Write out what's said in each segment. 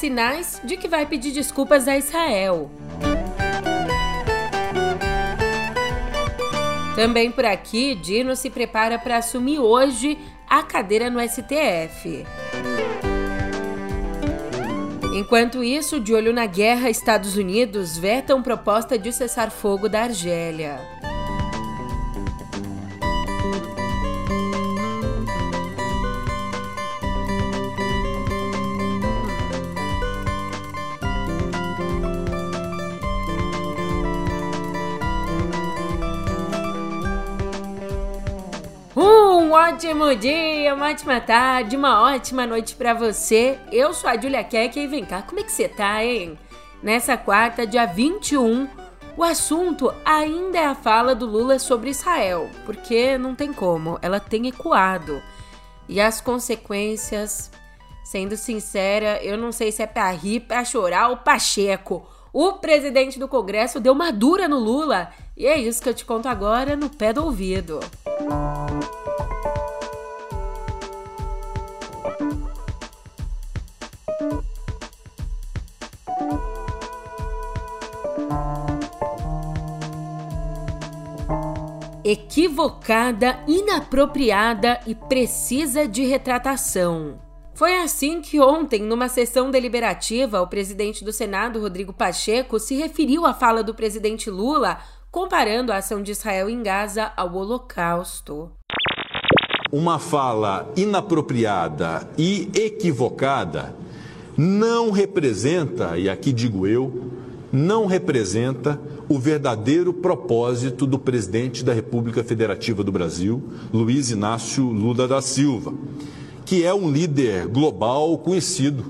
sinais de que vai pedir desculpas a Israel. Também por aqui, Dino se prepara para assumir hoje a cadeira no STF. Enquanto isso, de olho na guerra, Estados Unidos vetam proposta de cessar fogo da Argélia. Um ótimo dia, uma ótima tarde, uma ótima noite para você. Eu sou a Julia Keck e vem cá, como é que você tá, hein? Nessa quarta, dia 21, o assunto ainda é a fala do Lula sobre Israel, porque não tem como, ela tem ecoado. E as consequências, sendo sincera, eu não sei se é pra rir, pra chorar ou Pacheco. O presidente do Congresso deu uma dura no Lula e é isso que eu te conto agora no pé do ouvido. Música equivocada, inapropriada e precisa de retratação. Foi assim que ontem, numa sessão deliberativa, o presidente do Senado, Rodrigo Pacheco, se referiu à fala do presidente Lula, comparando a ação de Israel em Gaza ao Holocausto. Uma fala inapropriada e equivocada não representa, e aqui digo eu, não representa o verdadeiro propósito do presidente da República Federativa do Brasil, Luiz Inácio Lula da Silva, que é um líder global conhecido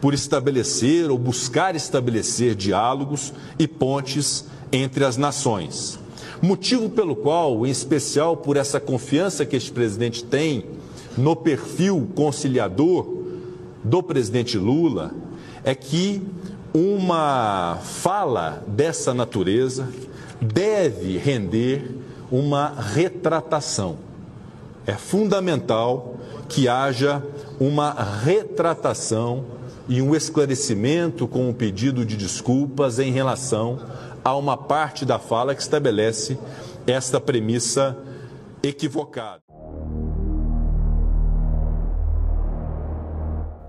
por estabelecer ou buscar estabelecer diálogos e pontes entre as nações. Motivo pelo qual, em especial por essa confiança que este presidente tem no perfil conciliador do presidente Lula, é que uma fala dessa natureza deve render uma retratação. É fundamental que haja uma retratação e um esclarecimento com um pedido de desculpas em relação a uma parte da fala que estabelece esta premissa equivocada.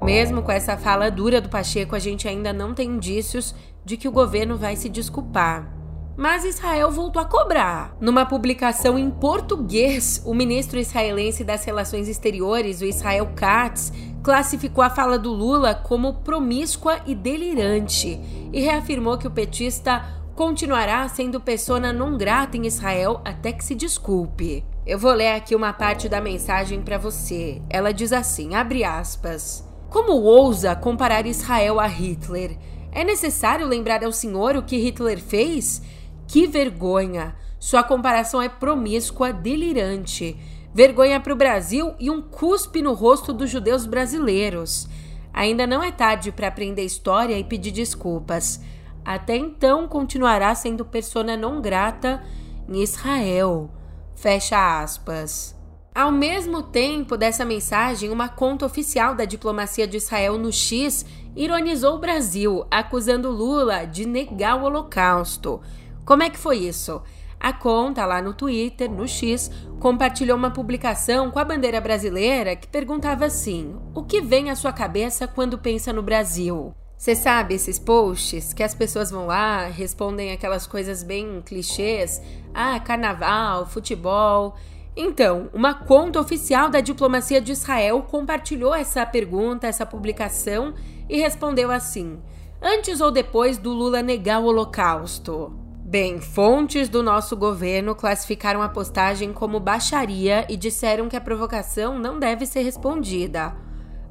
Mesmo com essa fala dura do Pacheco, a gente ainda não tem indícios de que o governo vai se desculpar. Mas Israel voltou a cobrar. Numa publicação em português, o ministro israelense das Relações Exteriores, o Israel Katz, classificou a fala do Lula como promíscua e delirante e reafirmou que o petista continuará sendo persona não grata em Israel até que se desculpe. Eu vou ler aqui uma parte da mensagem para você. Ela diz assim: abre aspas. Como ousa comparar Israel a Hitler? É necessário lembrar ao senhor o que Hitler fez? Que vergonha! Sua comparação é promíscua, delirante. Vergonha para o Brasil e um cuspe no rosto dos judeus brasileiros. Ainda não é tarde para aprender história e pedir desculpas. Até então continuará sendo persona não grata em Israel. Fecha aspas. Ao mesmo tempo dessa mensagem, uma conta oficial da diplomacia de Israel no X ironizou o Brasil, acusando Lula de negar o Holocausto. Como é que foi isso? A conta lá no Twitter, no X, compartilhou uma publicação com a bandeira brasileira que perguntava assim: O que vem à sua cabeça quando pensa no Brasil? Você sabe esses posts que as pessoas vão lá, respondem aquelas coisas bem clichês: ah, carnaval, futebol. Então, uma conta oficial da diplomacia de Israel compartilhou essa pergunta, essa publicação e respondeu assim: Antes ou depois do Lula negar o Holocausto? Bem, fontes do nosso governo classificaram a postagem como baixaria e disseram que a provocação não deve ser respondida.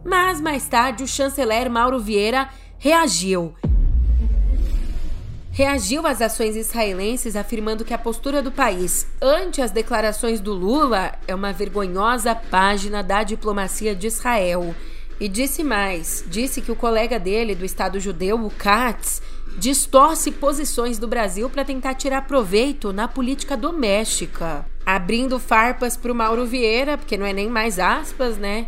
Mas mais tarde o chanceler Mauro Vieira reagiu reagiu às ações israelenses afirmando que a postura do país ante as declarações do Lula é uma vergonhosa página da diplomacia de Israel. E disse mais: disse que o colega dele do Estado judeu, o Katz, distorce posições do Brasil para tentar tirar proveito na política doméstica. Abrindo farpas para o Mauro Vieira, porque não é nem mais aspas, né?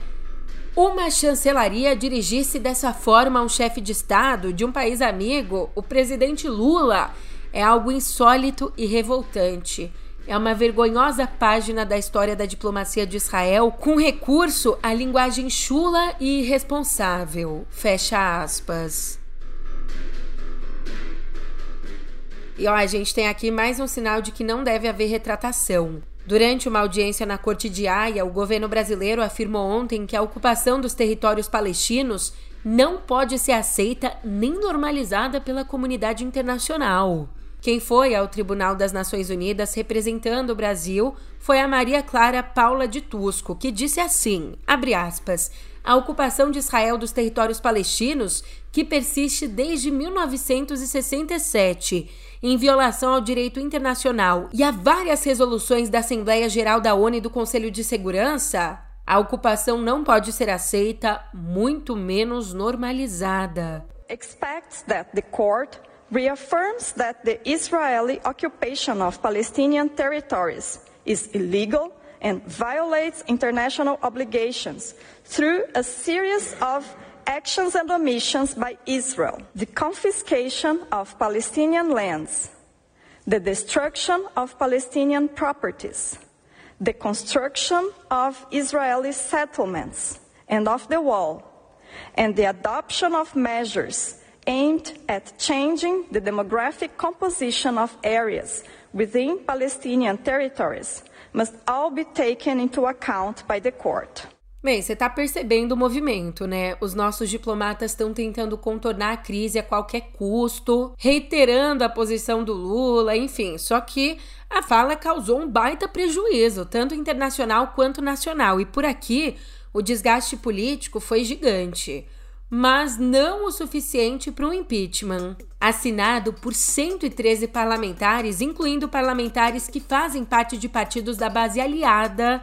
Uma chancelaria dirigisse dessa forma a um chefe de Estado de um país amigo, o presidente Lula, é algo insólito e revoltante. É uma vergonhosa página da história da diplomacia de Israel com recurso à linguagem chula e irresponsável. Fecha aspas. E ó, a gente tem aqui mais um sinal de que não deve haver retratação. Durante uma audiência na Corte de Haia, o governo brasileiro afirmou ontem que a ocupação dos territórios palestinos não pode ser aceita nem normalizada pela comunidade internacional. Quem foi ao Tribunal das Nações Unidas representando o Brasil foi a Maria Clara Paula de Tusco, que disse assim: aspas, a ocupação de Israel dos territórios palestinos, que persiste desde 1967 em violação ao direito internacional e a várias resoluções da Assembleia Geral da ONU e do Conselho de Segurança, a ocupação não pode ser aceita, muito menos normalizada. Expects that the court reaffirms that the Israeli occupation of Palestinian territories is illegal and violates international obligations through a series of actions and omissions by Israel, the confiscation of Palestinian lands, the destruction of Palestinian properties, the construction of Israeli settlements and of the wall, and the adoption of measures aimed at changing the demographic composition of areas within Palestinian territories must all be taken into account by the court. Bem, você está percebendo o movimento, né? Os nossos diplomatas estão tentando contornar a crise a qualquer custo, reiterando a posição do Lula, enfim. Só que a fala causou um baita prejuízo, tanto internacional quanto nacional. E por aqui, o desgaste político foi gigante. Mas não o suficiente para um impeachment. Assinado por 113 parlamentares, incluindo parlamentares que fazem parte de partidos da base aliada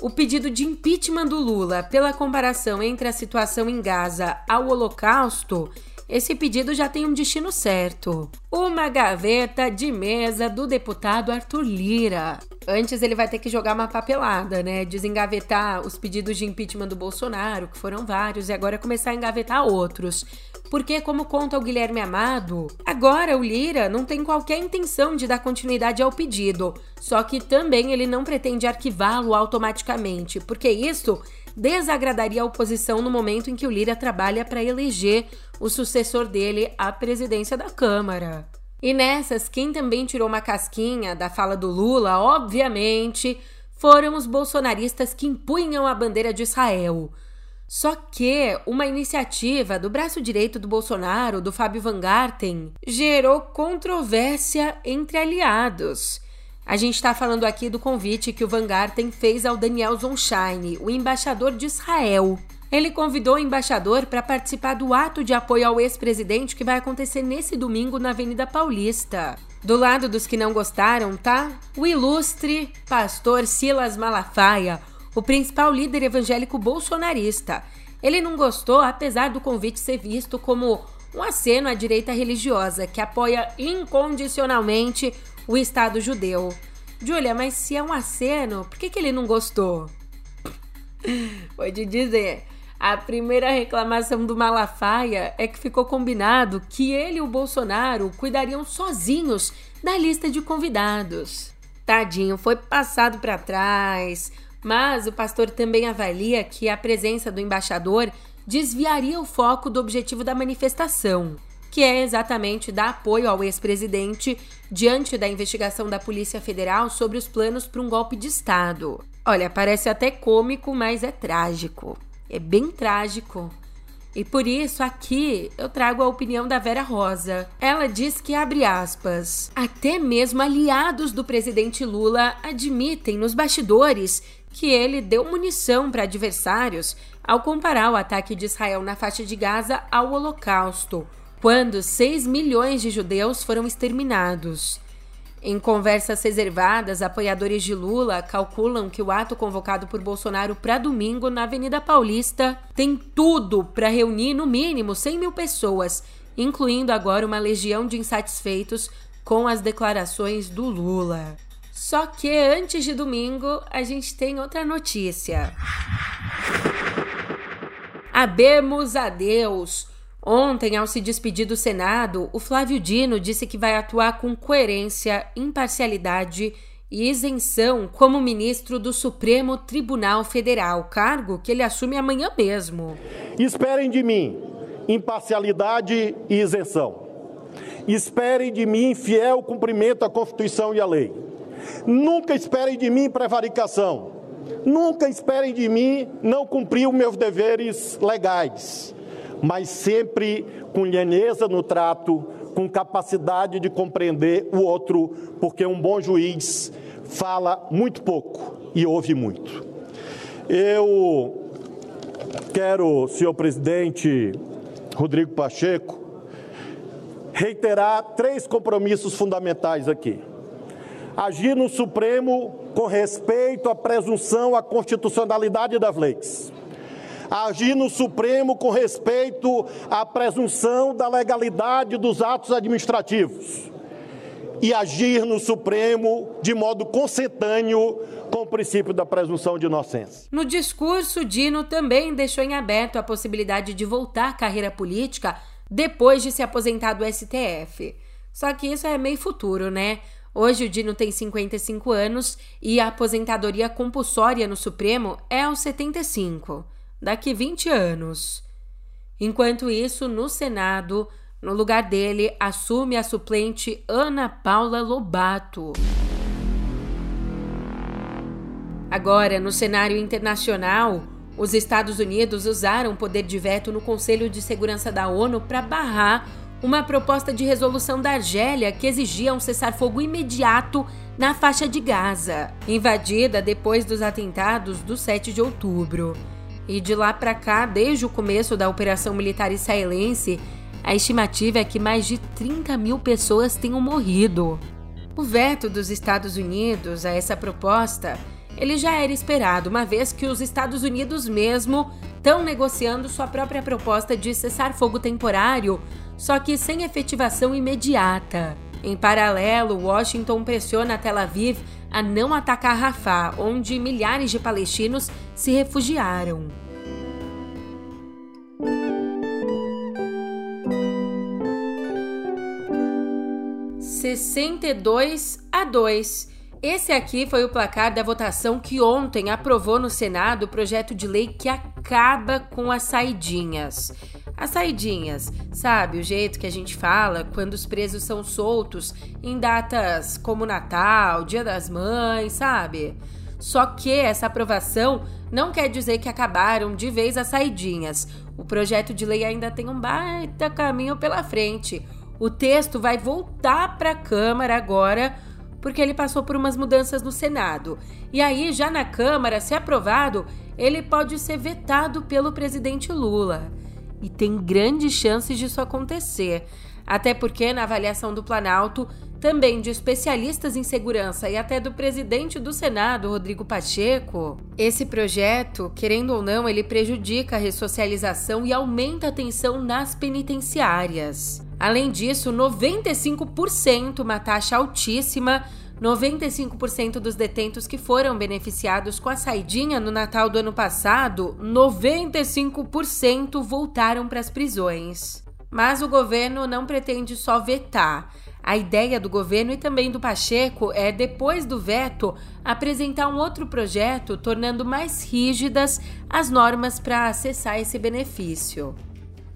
o pedido de impeachment do Lula pela comparação entre a situação em Gaza ao Holocausto, esse pedido já tem um destino certo. Uma gaveta de mesa do deputado Arthur Lira. Antes ele vai ter que jogar uma papelada, né? Desengavetar os pedidos de impeachment do Bolsonaro, que foram vários, e agora começar a engavetar outros. Porque, como conta o Guilherme Amado, agora o Lira não tem qualquer intenção de dar continuidade ao pedido, só que também ele não pretende arquivá-lo automaticamente, porque isso desagradaria a oposição no momento em que o Lira trabalha para eleger o sucessor dele à presidência da Câmara. E nessas, quem também tirou uma casquinha da fala do Lula, obviamente, foram os bolsonaristas que impunham a bandeira de Israel. Só que uma iniciativa do braço direito do Bolsonaro, do Fábio Van Garten, gerou controvérsia entre aliados. A gente está falando aqui do convite que o Van Garten fez ao Daniel Zonshine, o embaixador de Israel. Ele convidou o embaixador para participar do ato de apoio ao ex-presidente que vai acontecer nesse domingo na Avenida Paulista. Do lado dos que não gostaram, tá? O ilustre pastor Silas Malafaia, o principal líder evangélico bolsonarista. Ele não gostou, apesar do convite ser visto como um aceno à direita religiosa que apoia incondicionalmente o Estado judeu. Julia, mas se é um aceno, por que, que ele não gostou? Te dizer. A primeira reclamação do Malafaia é que ficou combinado que ele e o Bolsonaro cuidariam sozinhos da lista de convidados. Tadinho, foi passado para trás. Mas o pastor também avalia que a presença do embaixador desviaria o foco do objetivo da manifestação, que é exatamente dar apoio ao ex-presidente diante da investigação da Polícia Federal sobre os planos para um golpe de Estado. Olha, parece até cômico, mas é trágico. É bem trágico. E por isso aqui eu trago a opinião da Vera Rosa. Ela diz que abre aspas, até mesmo aliados do presidente Lula admitem nos bastidores que ele deu munição para adversários ao comparar o ataque de Israel na faixa de Gaza ao Holocausto, quando 6 milhões de judeus foram exterminados. Em conversas reservadas, apoiadores de Lula calculam que o ato convocado por Bolsonaro para domingo na Avenida Paulista tem tudo para reunir no mínimo 100 mil pessoas, incluindo agora uma legião de insatisfeitos com as declarações do Lula. Só que antes de domingo, a gente tem outra notícia. Abemos a Deus. Ontem, ao se despedir do Senado, o Flávio Dino disse que vai atuar com coerência, imparcialidade e isenção como ministro do Supremo Tribunal Federal, cargo que ele assume amanhã mesmo. Esperem de mim imparcialidade e isenção. Esperem de mim fiel cumprimento à Constituição e à lei. Nunca esperem de mim prevaricação. Nunca esperem de mim não cumprir os meus deveres legais, mas sempre com lheneza no trato, com capacidade de compreender o outro, porque um bom juiz fala muito pouco e ouve muito. Eu quero, senhor presidente Rodrigo Pacheco, reiterar três compromissos fundamentais aqui. Agir no Supremo com respeito à presunção à constitucionalidade das leis agir no Supremo com respeito à presunção da legalidade dos atos administrativos e agir no Supremo de modo consentâneo com o princípio da presunção de inocência. No discurso, Dino também deixou em aberto a possibilidade de voltar à carreira política depois de se aposentar do STF. Só que isso é meio futuro, né? Hoje o Dino tem 55 anos e a aposentadoria compulsória no Supremo é aos 75 daqui 20 anos. Enquanto isso, no Senado, no lugar dele, assume a suplente Ana Paula Lobato. Agora, no cenário internacional, os Estados Unidos usaram o poder de veto no Conselho de Segurança da ONU para barrar uma proposta de resolução da Argélia que exigia um cessar-fogo imediato na faixa de Gaza, invadida depois dos atentados do 7 de outubro. E de lá para cá, desde o começo da operação militar israelense, a estimativa é que mais de 30 mil pessoas tenham morrido. O veto dos Estados Unidos a essa proposta, ele já era esperado, uma vez que os Estados Unidos mesmo estão negociando sua própria proposta de cessar fogo temporário, só que sem efetivação imediata. Em paralelo, Washington pressiona Tel Aviv a não atacar Rafah, onde milhares de palestinos se refugiaram. Sessenta e dois a dois. Esse aqui foi o placar da votação que ontem aprovou no Senado o projeto de lei que acaba com as saidinhas. As saidinhas, sabe? O jeito que a gente fala quando os presos são soltos em datas como Natal, Dia das Mães, sabe? Só que essa aprovação não quer dizer que acabaram de vez as saidinhas. O projeto de lei ainda tem um baita caminho pela frente. O texto vai voltar para a Câmara agora, porque ele passou por umas mudanças no Senado. E aí, já na Câmara, se aprovado, ele pode ser vetado pelo presidente Lula e tem grandes chances disso acontecer. Até porque, na avaliação do Planalto, também de especialistas em segurança e até do presidente do Senado, Rodrigo Pacheco, esse projeto, querendo ou não, ele prejudica a ressocialização e aumenta a tensão nas penitenciárias. Além disso, 95%, uma taxa altíssima, 95% dos detentos que foram beneficiados com a saidinha no Natal do ano passado, 95% voltaram para as prisões. Mas o governo não pretende só vetar. A ideia do governo e também do Pacheco é, depois do veto, apresentar um outro projeto tornando mais rígidas as normas para acessar esse benefício.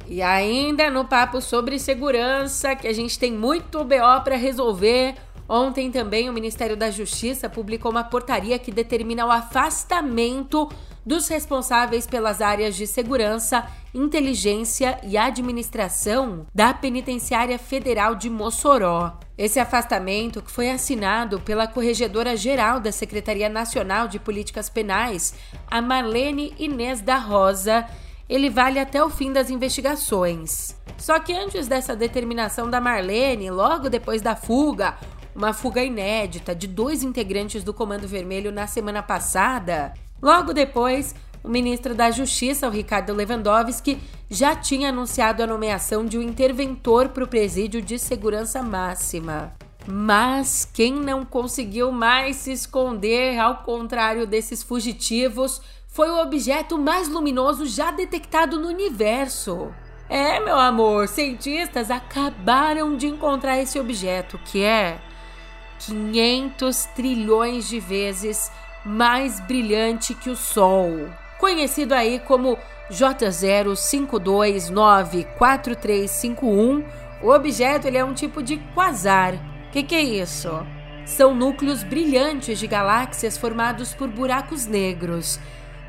E ainda no papo sobre segurança, que a gente tem muito BO para resolver, Ontem também o Ministério da Justiça publicou uma portaria que determina o afastamento dos responsáveis pelas áreas de segurança, inteligência e administração da Penitenciária Federal de Mossoró. Esse afastamento, que foi assinado pela Corregedora Geral da Secretaria Nacional de Políticas Penais, a Marlene Inês da Rosa, ele vale até o fim das investigações. Só que antes dessa determinação da Marlene, logo depois da fuga, uma fuga inédita de dois integrantes do Comando Vermelho na semana passada. Logo depois, o ministro da Justiça, o Ricardo Lewandowski, já tinha anunciado a nomeação de um interventor para o presídio de segurança máxima. Mas quem não conseguiu mais se esconder, ao contrário desses fugitivos, foi o objeto mais luminoso já detectado no universo. É, meu amor, cientistas acabaram de encontrar esse objeto, que é 500 trilhões de vezes mais brilhante que o Sol. Conhecido aí como J05294351, o objeto ele é um tipo de quasar. O que, que é isso? São núcleos brilhantes de galáxias formados por buracos negros.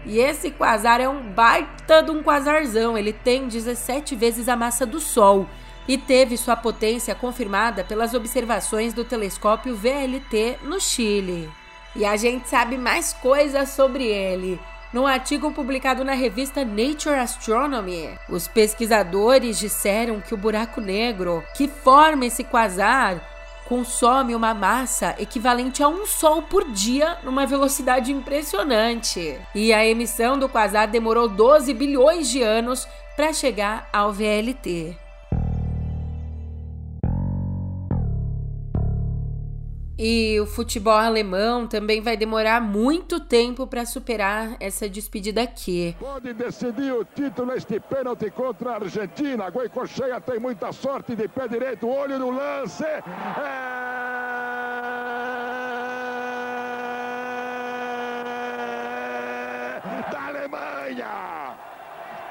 E esse quasar é um baita de um quasarzão. Ele tem 17 vezes a massa do Sol e teve sua potência confirmada pelas observações do telescópio VLT no Chile. E a gente sabe mais coisas sobre ele. Num artigo publicado na revista Nature Astronomy, os pesquisadores disseram que o buraco negro que forma esse quasar consome uma massa equivalente a um Sol por dia numa velocidade impressionante. E a emissão do quasar demorou 12 bilhões de anos para chegar ao VLT. E o futebol alemão também vai demorar muito tempo para superar essa despedida aqui. Pode decidir o título este pênalti contra a Argentina. Goicocheia tem muita sorte de pé direito, olho no lance. É... Da Alemanha.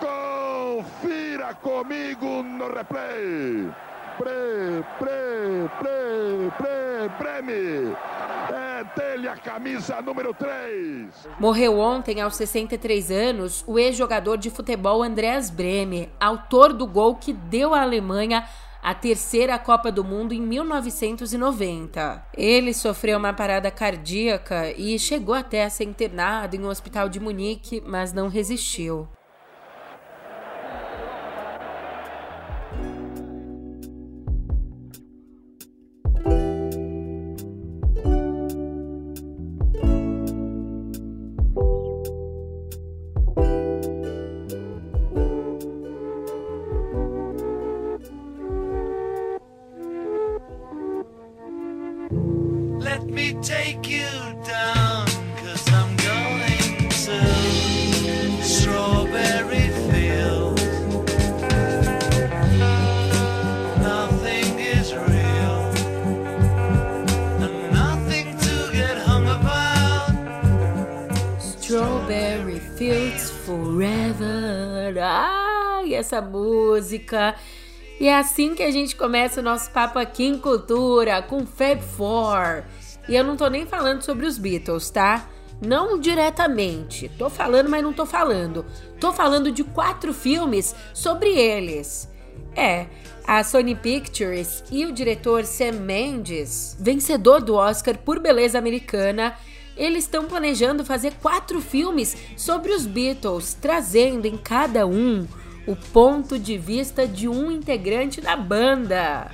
Confira comigo no replay. Pre, pre, pre, pre, preme. É dele a camisa número 3. Morreu ontem, aos 63 anos, o ex-jogador de futebol Andreas Breme, autor do gol que deu à Alemanha a terceira Copa do Mundo em 1990. Ele sofreu uma parada cardíaca e chegou até a ser internado em um hospital de Munique, mas não resistiu. Essa música. E é assim que a gente começa o nosso papo aqui em Cultura, com Fab Four. E eu não tô nem falando sobre os Beatles, tá? Não diretamente. Tô falando, mas não tô falando. Tô falando de quatro filmes sobre eles. É, a Sony Pictures e o diretor Sam Mendes, vencedor do Oscar por Beleza Americana, eles estão planejando fazer quatro filmes sobre os Beatles, trazendo em cada um o ponto de vista de um integrante da banda.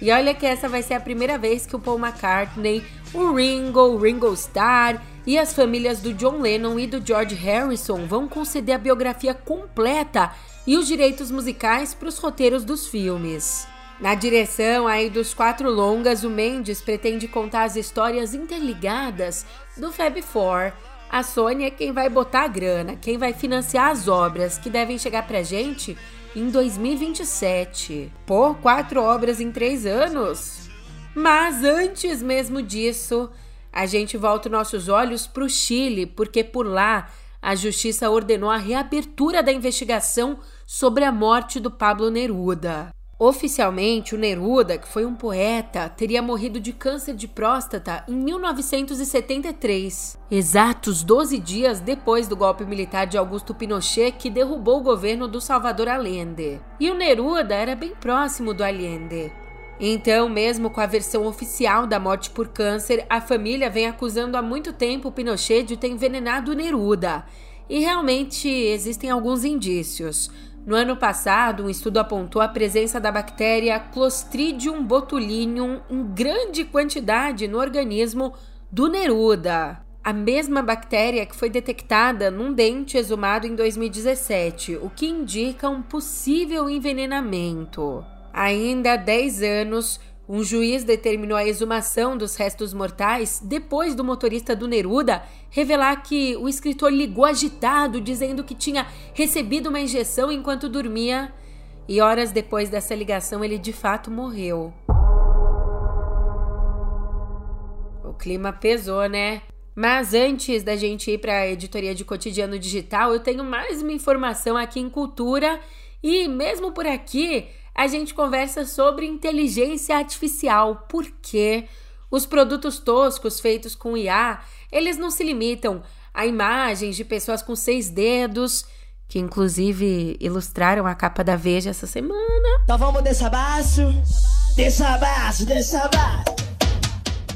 E olha que essa vai ser a primeira vez que o Paul McCartney, o Ringo, o Ringo Starr e as famílias do John Lennon e do George Harrison vão conceder a biografia completa e os direitos musicais para os roteiros dos filmes. Na direção aí dos quatro longas, o Mendes pretende contar as histórias interligadas do Fab Four. A Sony é quem vai botar a grana, quem vai financiar as obras que devem chegar pra gente em 2027. Pô, quatro obras em três anos? Mas antes mesmo disso, a gente volta nossos olhos para o Chile, porque por lá a justiça ordenou a reabertura da investigação sobre a morte do Pablo Neruda. Oficialmente, o Neruda, que foi um poeta, teria morrido de câncer de próstata em 1973, exatos 12 dias depois do golpe militar de Augusto Pinochet que derrubou o governo do Salvador Allende. E o Neruda era bem próximo do Allende. Então, mesmo com a versão oficial da morte por câncer, a família vem acusando há muito tempo o Pinochet de ter envenenado o Neruda. E realmente existem alguns indícios. No ano passado, um estudo apontou a presença da bactéria Clostridium botulinum em grande quantidade no organismo do Neruda. A mesma bactéria que foi detectada num dente exumado em 2017, o que indica um possível envenenamento. Ainda há 10 anos, Um juiz determinou a exumação dos restos mortais depois do motorista do Neruda revelar que o escritor ligou agitado, dizendo que tinha recebido uma injeção enquanto dormia, e horas depois dessa ligação ele de fato morreu. O clima pesou, né? Mas antes da gente ir para a editoria de cotidiano digital, eu tenho mais uma informação aqui em cultura e mesmo por aqui a gente conversa sobre inteligência artificial, porque os produtos toscos feitos com IA, eles não se limitam a imagens de pessoas com seis dedos, que inclusive ilustraram a capa da Veja essa semana. Então vamos desse abaixo, abaixo.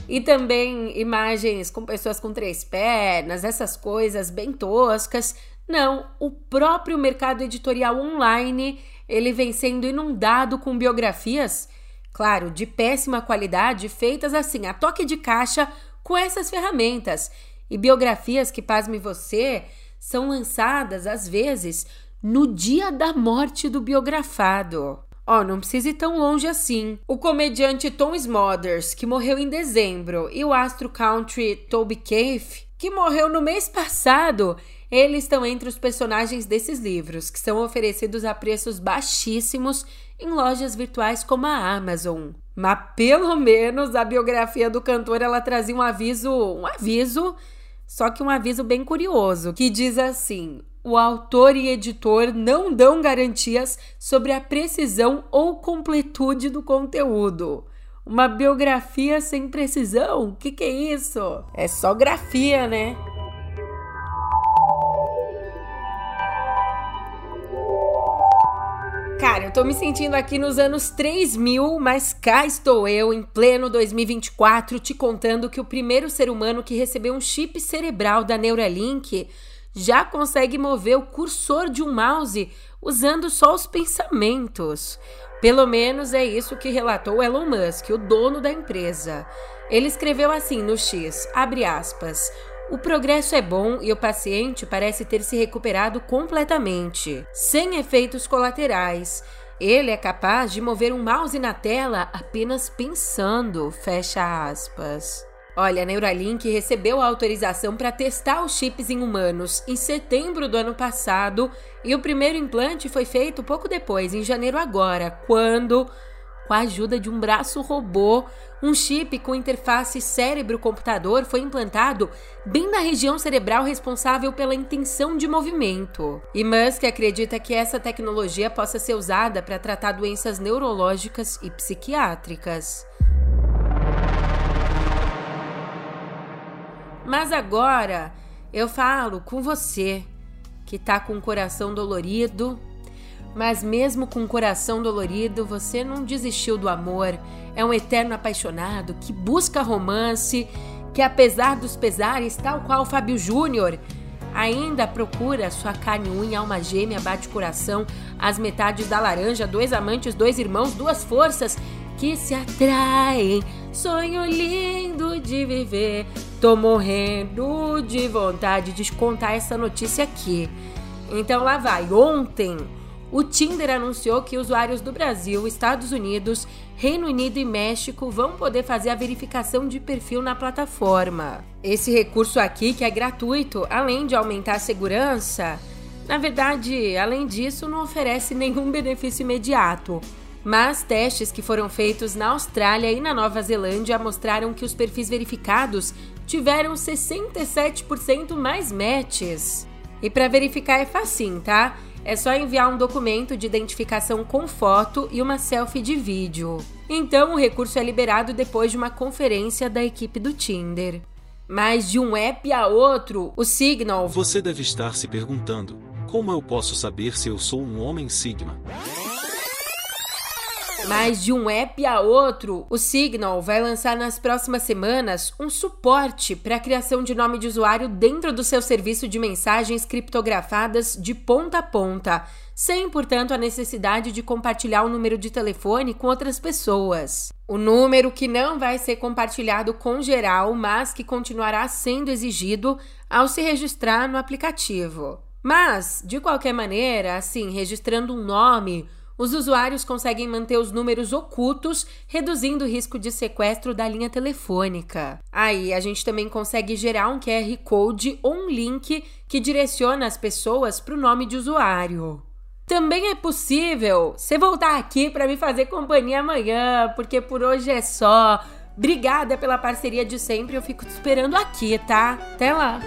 E também imagens com pessoas com três pernas, essas coisas bem toscas. Não, o próprio mercado editorial online ele vem sendo inundado com biografias, claro, de péssima qualidade, feitas assim, a toque de caixa com essas ferramentas. E biografias que, pasme você, são lançadas, às vezes, no dia da morte do biografado. Ó, oh, não precisa ir tão longe assim. O comediante Tom Smothers, que morreu em dezembro, e o astro country Toby Keith, que morreu no mês passado, eles estão entre os personagens desses livros, que são oferecidos a preços baixíssimos em lojas virtuais como a Amazon. Mas pelo menos a biografia do cantor ela trazia um aviso, um aviso, só que um aviso bem curioso, que diz assim: o autor e editor não dão garantias sobre a precisão ou completude do conteúdo. Uma biografia sem precisão? O que, que é isso? É só grafia, né? Tô me sentindo aqui nos anos 3000, mas cá estou eu, em pleno 2024, te contando que o primeiro ser humano que recebeu um chip cerebral da Neuralink já consegue mover o cursor de um mouse usando só os pensamentos. Pelo menos é isso que relatou Elon Musk, o dono da empresa. Ele escreveu assim no X, abre aspas, o progresso é bom e o paciente parece ter se recuperado completamente, sem efeitos colaterais. Ele é capaz de mover um mouse na tela apenas pensando, fecha aspas. Olha, a Neuralink recebeu a autorização para testar os chips em humanos em setembro do ano passado e o primeiro implante foi feito pouco depois, em janeiro agora, quando com a ajuda de um braço robô, um chip com interface cérebro-computador foi implantado bem na região cerebral responsável pela intenção de movimento. E Musk acredita que essa tecnologia possa ser usada para tratar doenças neurológicas e psiquiátricas. Mas agora eu falo com você que tá com o coração dolorido mas mesmo com o coração dolorido, você não desistiu do amor. É um eterno apaixonado que busca romance, que apesar dos pesares, tal qual Fábio Júnior, ainda procura sua carne unha, alma gêmea, bate coração, as metades da laranja, dois amantes, dois irmãos, duas forças que se atraem. Sonho lindo de viver. Tô morrendo de vontade de contar essa notícia aqui. Então lá vai. Ontem o Tinder anunciou que usuários do Brasil, Estados Unidos, Reino Unido e México vão poder fazer a verificação de perfil na plataforma. Esse recurso aqui, que é gratuito, além de aumentar a segurança, na verdade, além disso, não oferece nenhum benefício imediato. Mas testes que foram feitos na Austrália e na Nova Zelândia mostraram que os perfis verificados tiveram 67% mais matches. E para verificar é facinho, tá? É só enviar um documento de identificação com foto e uma selfie de vídeo. Então, o recurso é liberado depois de uma conferência da equipe do Tinder. Mas de um app a outro, o Signal. Você deve estar se perguntando: como eu posso saber se eu sou um homem Sigma? Mas de um app a outro, o Signal vai lançar nas próximas semanas um suporte para a criação de nome de usuário dentro do seu serviço de mensagens criptografadas de ponta a ponta, sem, portanto, a necessidade de compartilhar o número de telefone com outras pessoas. O número que não vai ser compartilhado com geral, mas que continuará sendo exigido ao se registrar no aplicativo. Mas, de qualquer maneira, assim, registrando um nome Os usuários conseguem manter os números ocultos, reduzindo o risco de sequestro da linha telefônica. Aí, a gente também consegue gerar um QR Code ou um link que direciona as pessoas para o nome de usuário. Também é possível você voltar aqui para me fazer companhia amanhã, porque por hoje é só. Obrigada pela parceria de sempre, eu fico te esperando aqui, tá? Até lá!